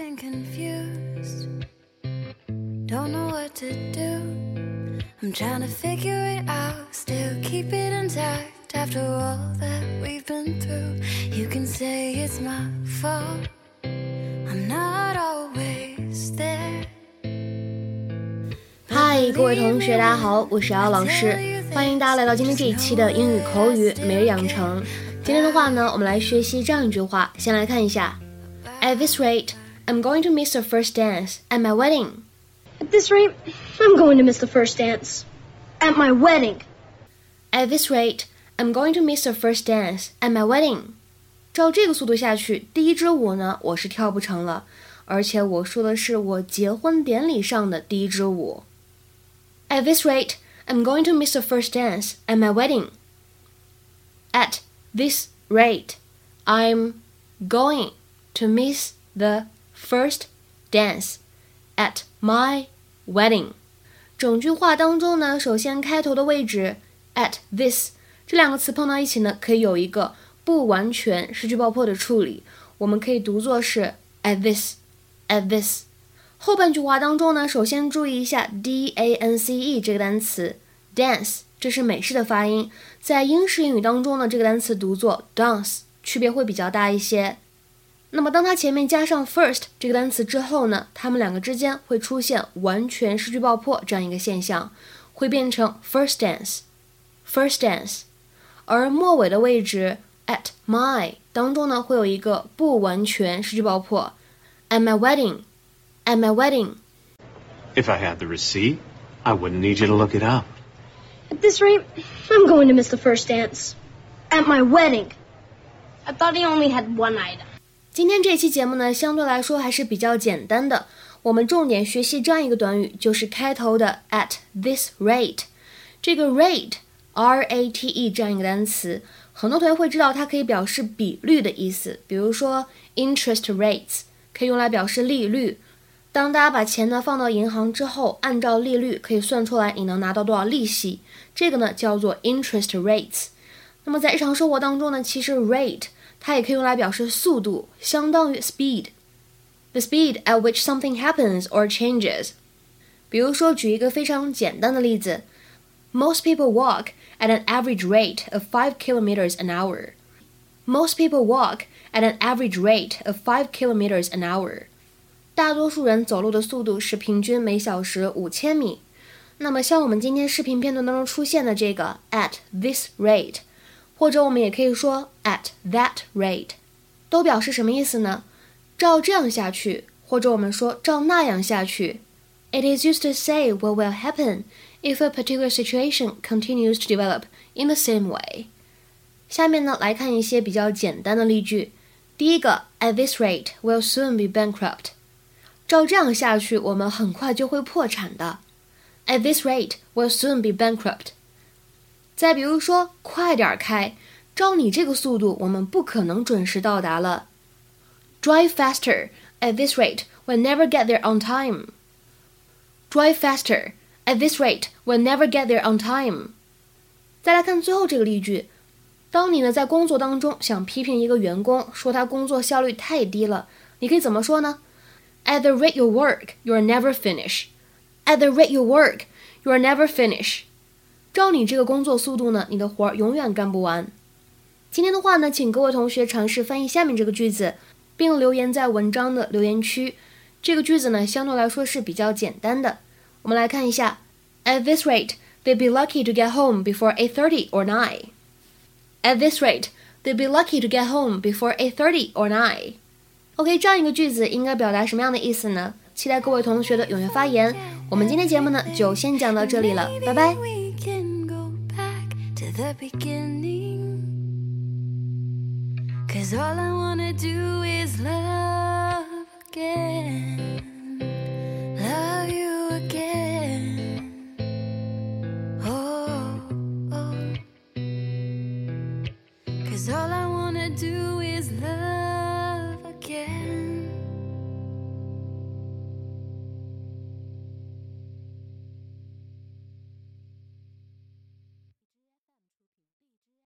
been confused. Don't know what to do. I'm trying to figure it out. Still keep it intact after all that we've been through. You can say it's my fault. I'm not always there. 嗨，各位同学，大家好，我是姚老师，欢迎大家来到今天这一期的英语口语每日养成。今天的话呢，我们来学习这样一句话，先来看一下。At this rate, I'm going to miss the first dance at my wedding. At this rate, I'm going to miss the first dance at my wedding. At this rate, I'm going to miss the first dance at my wedding. 照这个速度下去，第一支舞呢，我是跳不成了。而且我说的是我结婚典礼上的第一支舞。At this rate, I'm going to miss the first dance at my wedding. At this rate, I'm going to miss the first dance at my wedding。整句话当中呢，首先开头的位置 at this 这两个词碰到一起呢，可以有一个不完全失去爆破的处理，我们可以读作是 at this at this。后半句话当中呢，首先注意一下 d a n c e 这个单词 dance，这是美式的发音，在英式英语当中呢，这个单词读作 dance，区别会比较大一些。那么当它前面加上 first 这个单词之后呢，它们两个之间会出现完全失去爆破这样一个现象，会变成 first dance，first dance。而末尾的位置 at my 当中呢，会有一个不完全失去爆破，at my wedding，at my wedding。If I had the receipt, I wouldn't need you to look it up. At this rate, I'm going to miss the first dance at my wedding. I thought he only had one item. 今天这期节目呢，相对来说还是比较简单的。我们重点学习这样一个短语，就是开头的 at this rate。这个 rate，r a t e 这样一个单词，很多同学会知道它可以表示比率的意思。比如说 interest rates 可以用来表示利率。当大家把钱呢放到银行之后，按照利率可以算出来你能拿到多少利息，这个呢叫做 interest rates。那么在日常生活当中呢，其实 rate 它也可以用来表示速度，相当于 speed，the speed at which something happens or changes。比如说，举一个非常简单的例子：Most people walk at an average rate of five kilometers an hour. Most people walk at an average rate of five kilometers an hour. 大多数人走路的速度是平均每小时五千米。那么，像我们今天视频片段当中出现的这个 at this rate。 或者我们也可以说 at that rate，都表示什么意思呢？照这样下去，或者我们说照那样下去。It is used to say what will happen if a particular situation continues to develop in the same way。下面呢来看一些比较简单的例句。第一个，At this rate, we'll soon be bankrupt。照这样下去，我们很快就会破产的。At this rate, we'll soon be bankrupt。 再比如说，快点开！照你这个速度，我们不可能准时到达了。Drive faster. At this rate, we'll never get there on time. Drive faster. At this rate, we'll never get there on time. 再来看最后这个例句：当你呢在工作当中想批评一个员工，说他工作效率太低了，你可以怎么说呢？At the rate you work, you'll never finish. At the rate you work, you'll never finish. 照你这个工作速度呢，你的活儿永远干不完。今天的话呢，请各位同学尝试翻译下面这个句子，并留言在文章的留言区。这个句子呢，相对来说是比较简单的。我们来看一下：At this rate, they'd be lucky to get home before eight thirty or nine. At this rate, they'd be lucky to get home before eight thirty or nine. OK，这样一个句子应该表达什么样的意思呢？期待各位同学的踊跃发言。我们今天节目呢，就先讲到这里了，拜拜。The beginning. Cause all I wanna do is love again. Love you again. Oh, oh. Cause all I wanna do is love.